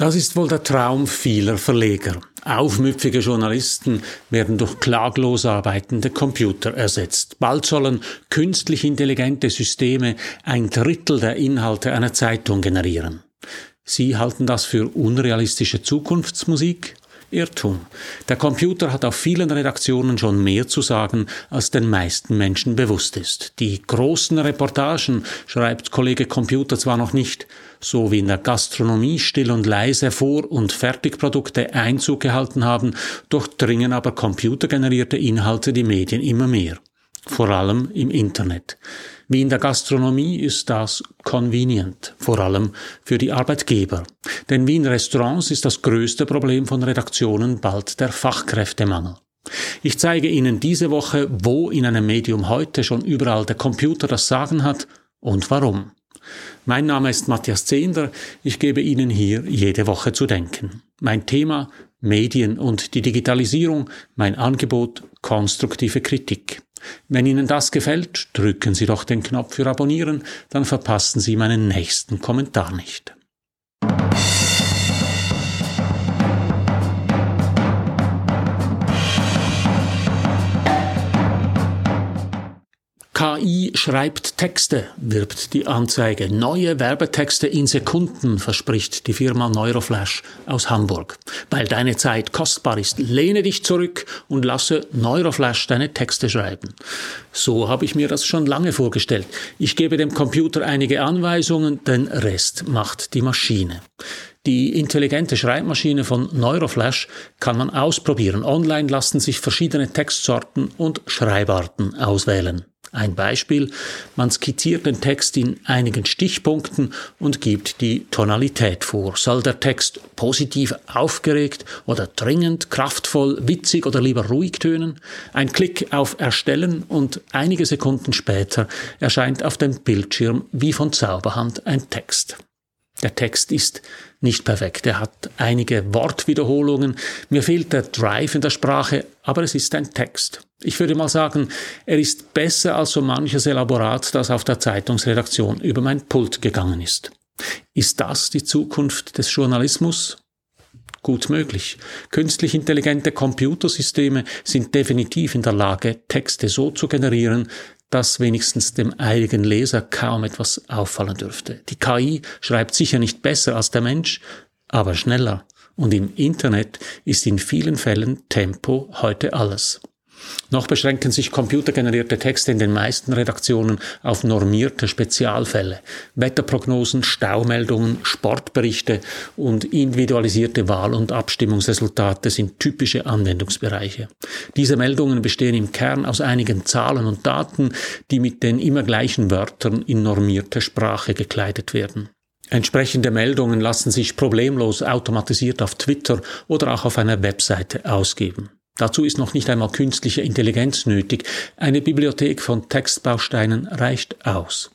Das ist wohl der Traum vieler Verleger. Aufmüpfige Journalisten werden durch klaglos arbeitende Computer ersetzt. Bald sollen künstlich intelligente Systeme ein Drittel der Inhalte einer Zeitung generieren. Sie halten das für unrealistische Zukunftsmusik? Irrtum. Der Computer hat auf vielen Redaktionen schon mehr zu sagen, als den meisten Menschen bewusst ist. Die großen Reportagen schreibt Kollege Computer zwar noch nicht, so wie in der Gastronomie still und leise Vor- und Fertigprodukte Einzug gehalten haben, durchdringen aber computergenerierte Inhalte die Medien immer mehr. Vor allem im Internet. Wie in der Gastronomie ist das convenient, vor allem für die Arbeitgeber. Denn wie in Restaurants ist das größte Problem von Redaktionen bald der Fachkräftemangel. Ich zeige Ihnen diese Woche, wo in einem Medium heute schon überall der Computer das Sagen hat und warum. Mein Name ist Matthias Zehnder, ich gebe Ihnen hier jede Woche zu denken. Mein Thema Medien und die Digitalisierung, mein Angebot konstruktive Kritik. Wenn Ihnen das gefällt, drücken Sie doch den Knopf für Abonnieren, dann verpassen Sie meinen nächsten Kommentar nicht. KI schreibt Texte, wirbt die Anzeige. Neue Werbetexte in Sekunden, verspricht die Firma Neuroflash aus Hamburg. Weil deine Zeit kostbar ist, lehne dich zurück und lasse Neuroflash deine Texte schreiben. So habe ich mir das schon lange vorgestellt. Ich gebe dem Computer einige Anweisungen, den Rest macht die Maschine. Die intelligente Schreibmaschine von Neuroflash kann man ausprobieren. Online lassen sich verschiedene Textsorten und Schreibarten auswählen. Ein Beispiel, man skizziert den Text in einigen Stichpunkten und gibt die Tonalität vor. Soll der Text positiv aufgeregt oder dringend, kraftvoll, witzig oder lieber ruhig tönen? Ein Klick auf Erstellen und einige Sekunden später erscheint auf dem Bildschirm wie von Zauberhand ein Text. Der Text ist nicht perfekt. Er hat einige Wortwiederholungen. Mir fehlt der Drive in der Sprache, aber es ist ein Text. Ich würde mal sagen, er ist besser als so manches Elaborat, das auf der Zeitungsredaktion über mein Pult gegangen ist. Ist das die Zukunft des Journalismus? Gut möglich. Künstlich intelligente Computersysteme sind definitiv in der Lage, Texte so zu generieren, dass wenigstens dem eiligen Leser kaum etwas auffallen dürfte. Die KI schreibt sicher nicht besser als der Mensch, aber schneller. Und im Internet ist in vielen Fällen Tempo heute alles. Noch beschränken sich computergenerierte Texte in den meisten Redaktionen auf normierte Spezialfälle. Wetterprognosen, Staumeldungen, Sportberichte und individualisierte Wahl- und Abstimmungsresultate sind typische Anwendungsbereiche. Diese Meldungen bestehen im Kern aus einigen Zahlen und Daten, die mit den immer gleichen Wörtern in normierte Sprache gekleidet werden. Entsprechende Meldungen lassen sich problemlos automatisiert auf Twitter oder auch auf einer Webseite ausgeben. Dazu ist noch nicht einmal künstliche Intelligenz nötig. Eine Bibliothek von Textbausteinen reicht aus.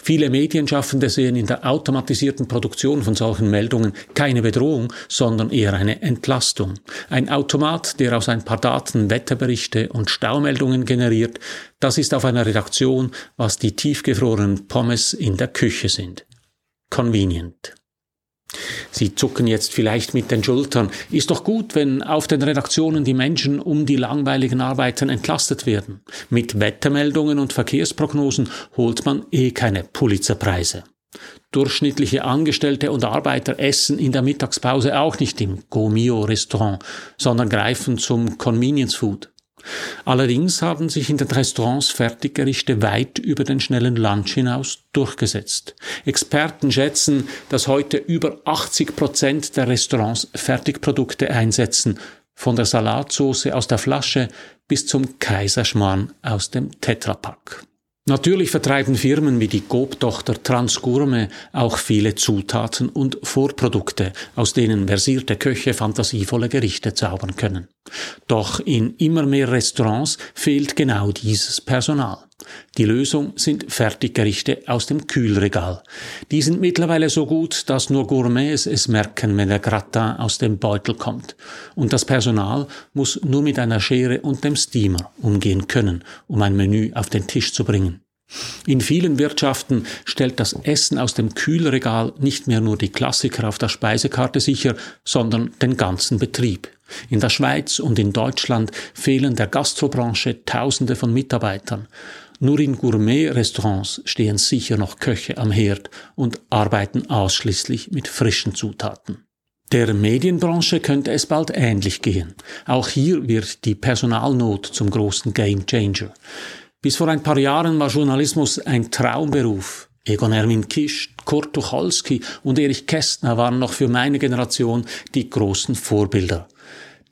Viele Medienschaffende sehen in der automatisierten Produktion von solchen Meldungen keine Bedrohung, sondern eher eine Entlastung. Ein Automat, der aus ein paar Daten Wetterberichte und Staumeldungen generiert, das ist auf einer Redaktion, was die tiefgefrorenen Pommes in der Küche sind. Convenient. Sie zucken jetzt vielleicht mit den Schultern. Ist doch gut, wenn auf den Redaktionen die Menschen um die langweiligen Arbeiten entlastet werden. Mit Wettermeldungen und Verkehrsprognosen holt man eh keine Pulitzerpreise. Durchschnittliche Angestellte und Arbeiter essen in der Mittagspause auch nicht im Gomio-Restaurant, sondern greifen zum Convenience Food. Allerdings haben sich in den Restaurants Fertiggerichte weit über den schnellen Lunch hinaus durchgesetzt. Experten schätzen, dass heute über 80 Prozent der Restaurants Fertigprodukte einsetzen, von der Salatsauce aus der Flasche bis zum Kaiserschmarrn aus dem Tetrapack. Natürlich vertreiben Firmen wie die Coop-Tochter Transgourmet auch viele Zutaten und Vorprodukte, aus denen versierte Köche fantasievolle Gerichte zaubern können. Doch in immer mehr Restaurants fehlt genau dieses Personal. Die Lösung sind Fertiggerichte aus dem Kühlregal. Die sind mittlerweile so gut, dass nur Gourmets es merken, wenn der Gratin aus dem Beutel kommt. Und das Personal muss nur mit einer Schere und dem Steamer umgehen können, um ein Menü auf den Tisch zu bringen. In vielen Wirtschaften stellt das Essen aus dem Kühlregal nicht mehr nur die Klassiker auf der Speisekarte sicher, sondern den ganzen Betrieb. In der Schweiz und in Deutschland fehlen der Gastrobranche Tausende von Mitarbeitern. Nur in Gourmet-Restaurants stehen sicher noch Köche am Herd und arbeiten ausschließlich mit frischen Zutaten. Der Medienbranche könnte es bald ähnlich gehen. Auch hier wird die Personalnot zum großen Gamechanger. Bis vor ein paar Jahren war Journalismus ein Traumberuf. Egon Erwin Kisch, Kurt Tucholsky und Erich Kästner waren noch für meine Generation die großen Vorbilder.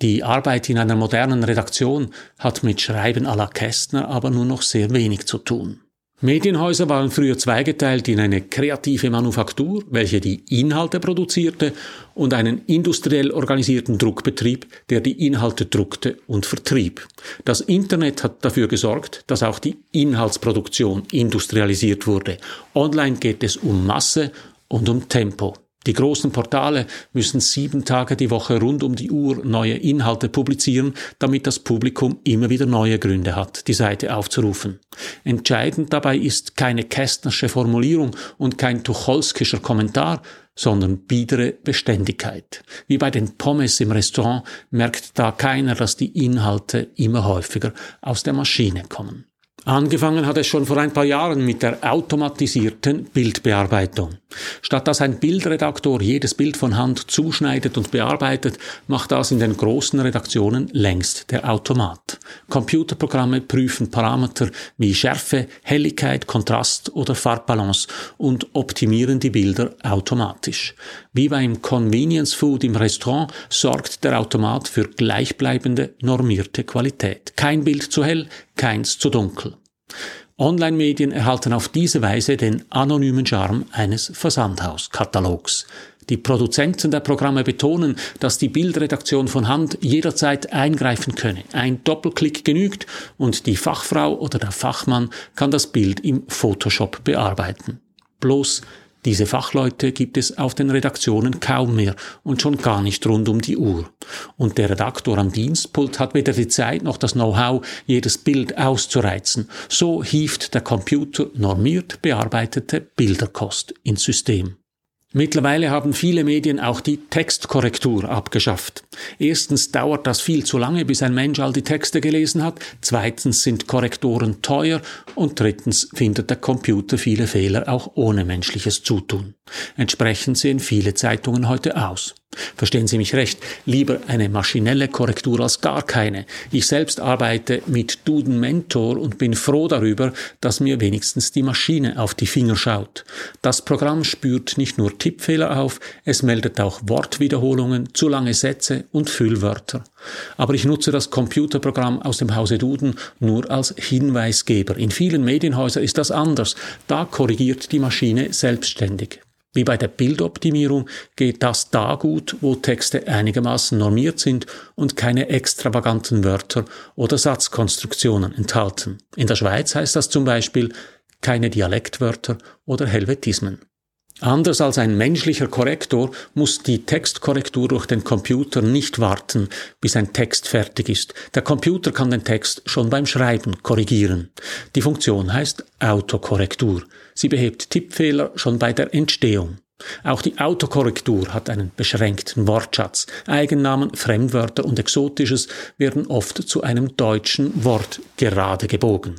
Die Arbeit in einer modernen Redaktion hat mit Schreiben à la Kästner aber nur noch sehr wenig zu tun. Medienhäuser waren früher zweigeteilt in eine kreative Manufaktur, welche die Inhalte produzierte, und einen industriell organisierten Druckbetrieb, der die Inhalte druckte und vertrieb. Das Internet hat dafür gesorgt, dass auch die Inhaltsproduktion industrialisiert wurde. Online geht es um Masse und um Tempo. Die großen Portale müssen sieben Tage die Woche rund um die Uhr neue Inhalte publizieren, damit das Publikum immer wieder neue Gründe hat, die Seite aufzurufen. Entscheidend dabei ist keine kästnersche Formulierung und kein tucholskischer Kommentar, sondern biedere Beständigkeit. Wie bei den Pommes im Restaurant merkt da keiner, dass die Inhalte immer häufiger aus der Maschine kommen. Angefangen hat es schon vor ein paar Jahren mit der automatisierten Bildbearbeitung. Statt dass ein Bildredaktor jedes Bild von Hand zuschneidet und bearbeitet, macht das in den großen Redaktionen längst der Automat. Computerprogramme prüfen Parameter wie Schärfe, Helligkeit, Kontrast oder Farbbalance und optimieren die Bilder automatisch. Wie beim Convenience Food im Restaurant sorgt der Automat für gleichbleibende normierte Qualität. Kein Bild zu hell, keins zu dunkel. Online-Medien erhalten auf diese Weise den anonymen Charme eines Versandhauskatalogs. Die Produzenten der Programme betonen, dass die Bildredaktion von Hand jederzeit eingreifen könne. Ein Doppelklick genügt und die Fachfrau oder der Fachmann kann das Bild im Photoshop bearbeiten. Bloß diese Fachleute gibt es auf den Redaktionen kaum mehr und schon gar nicht rund um die Uhr. Und der Redaktor am Dienstpult hat weder die Zeit noch das Know-how, jedes Bild auszureizen. So hieft der Computer normiert bearbeitete Bilderkost ins System. Mittlerweile haben viele Medien auch die Textkorrektur abgeschafft. Erstens dauert das viel zu lange, bis ein Mensch all die Texte gelesen hat, zweitens sind Korrektoren teuer und drittens findet der Computer viele Fehler auch ohne menschliches Zutun. Entsprechend sehen viele Zeitungen heute aus. Verstehen Sie mich recht, lieber eine maschinelle Korrektur als gar keine. Ich selbst arbeite mit Duden Mentor und bin froh darüber, dass mir wenigstens die Maschine auf die Finger schaut. Das Programm spürt nicht nur Tippfehler auf, es meldet auch Wortwiederholungen, zu lange Sätze und Füllwörter. Aber ich nutze das Computerprogramm aus dem Hause Duden nur als Hinweisgeber. In vielen Medienhäusern ist das anders. Da korrigiert die Maschine selbstständig. Wie bei der Bildoptimierung geht das da gut, wo Texte einigermaßen normiert sind und keine extravaganten Wörter oder Satzkonstruktionen enthalten. In der Schweiz heißt das zum Beispiel keine Dialektwörter oder Helvetismen. Anders als ein menschlicher Korrektor muss die Textkorrektur durch den Computer nicht warten, bis ein Text fertig ist. Der Computer kann den Text schon beim Schreiben korrigieren. Die Funktion heißt Autokorrektur. Sie behebt Tippfehler schon bei der Entstehung. Auch die Autokorrektur hat einen beschränkten Wortschatz. Eigennamen, Fremdwörter und Exotisches werden oft zu einem deutschen Wort gerade gebogen.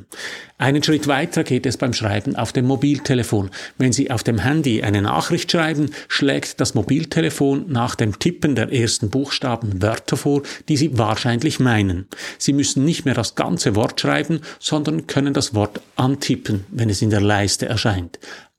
Einen Schritt weiter geht es beim Schreiben auf dem Mobiltelefon. Wenn Sie auf dem Handy eine Nachricht schreiben, schlägt das Mobiltelefon nach dem Tippen der ersten Buchstaben Wörter vor, die Sie wahrscheinlich meinen. Sie müssen nicht mehr das ganze Wort schreiben, sondern können das Wort antippen, wenn es in der Leiste erscheint.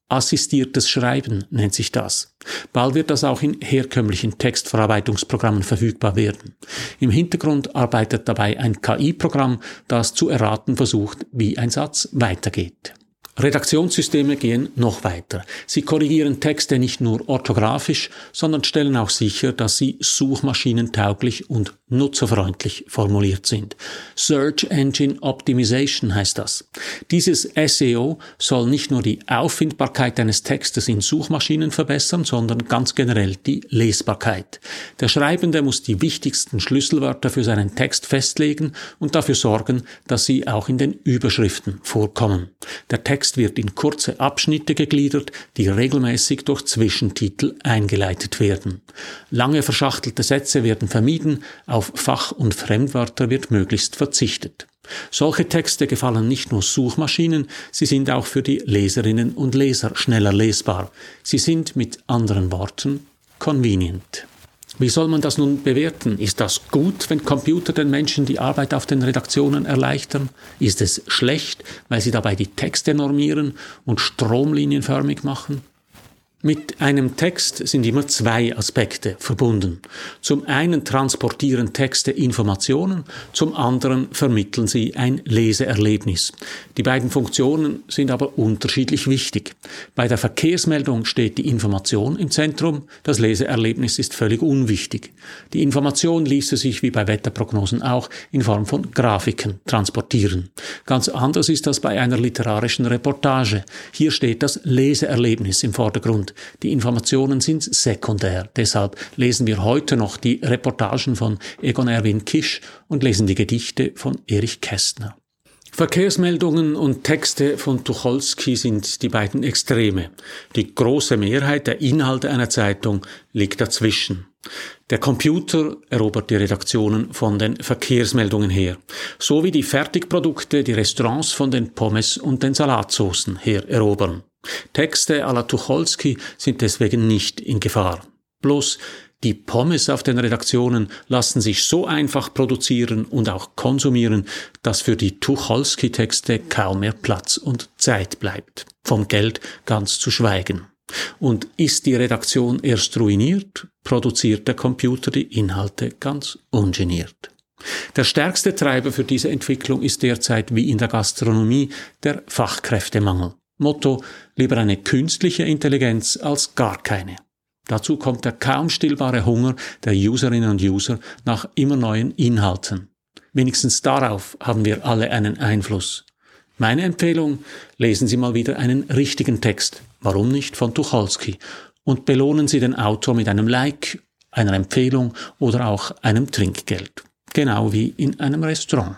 Assistiertes Schreiben nennt sich das. Bald wird das auch in herkömmlichen Textverarbeitungsprogrammen verfügbar werden. Im Hintergrund arbeitet dabei ein KI-Programm, das zu erraten versucht, wie ein Satz weitergeht. Redaktionssysteme gehen noch weiter. Sie korrigieren Texte nicht nur orthografisch, sondern stellen auch sicher, dass sie suchmaschinentauglich und nutzerfreundlich formuliert sind. Search Engine Optimization heißt das. Dieses SEO soll nicht nur die Auffindbarkeit eines Textes in Suchmaschinen verbessern, sondern ganz generell die Lesbarkeit. Der Schreibende muss die wichtigsten Schlüsselwörter für seinen Text festlegen und dafür sorgen, dass sie auch in den Überschriften vorkommen. Der Text Text wird in kurze Abschnitte gegliedert, die regelmäßig durch Zwischentitel eingeleitet werden. Lange verschachtelte Sätze werden vermieden, auf Fach- und Fremdwörter wird möglichst verzichtet. Solche Texte gefallen nicht nur Suchmaschinen, sie sind auch für die Leserinnen und Leser schneller lesbar. Sie sind mit anderen Worten convenient. Wie soll man das nun bewerten? Ist das gut, wenn Computer den Menschen die Arbeit auf den Redaktionen erleichtern? Ist es schlecht, weil sie dabei die Texte normieren und stromlinienförmig machen? Mit einem Text sind immer zwei Aspekte verbunden. Zum einen transportieren Texte Informationen, zum anderen vermitteln sie ein Leseerlebnis. Die beiden Funktionen sind aber unterschiedlich wichtig. Bei der Verkehrsmeldung steht die Information im Zentrum, das Leseerlebnis ist völlig unwichtig. Die Information ließe sich wie bei Wetterprognosen auch in Form von Grafiken transportieren. Ganz anders ist das bei einer literarischen Reportage. Hier steht das Leseerlebnis im Vordergrund. Die Informationen sind sekundär. Deshalb lesen wir heute noch die Reportagen von Egon Erwin Kisch und lesen die Gedichte von Erich Kästner. Verkehrsmeldungen und Texte von Tucholsky sind die beiden Extreme. Die große Mehrheit der Inhalte einer Zeitung liegt dazwischen. Der Computer erobert die Redaktionen von den Verkehrsmeldungen her, so wie die Fertigprodukte die Restaurants von den Pommes und den Salatsoßen her erobern. Texte à la Tucholsky sind deswegen nicht in Gefahr. Bloß die Pommes auf den Redaktionen lassen sich so einfach produzieren und auch konsumieren, dass für die Tucholsky-Texte kaum mehr Platz und Zeit bleibt. Vom Geld ganz zu schweigen. Und ist die Redaktion erst ruiniert, produziert der Computer die Inhalte ganz ungeniert. Der stärkste Treiber für diese Entwicklung ist derzeit wie in der Gastronomie der Fachkräftemangel. Motto lieber eine künstliche Intelligenz als gar keine. Dazu kommt der kaum stillbare Hunger der Userinnen und User nach immer neuen Inhalten. Wenigstens darauf haben wir alle einen Einfluss. Meine Empfehlung, lesen Sie mal wieder einen richtigen Text, warum nicht von Tucholsky, und belohnen Sie den Autor mit einem Like, einer Empfehlung oder auch einem Trinkgeld. Genau wie in einem Restaurant.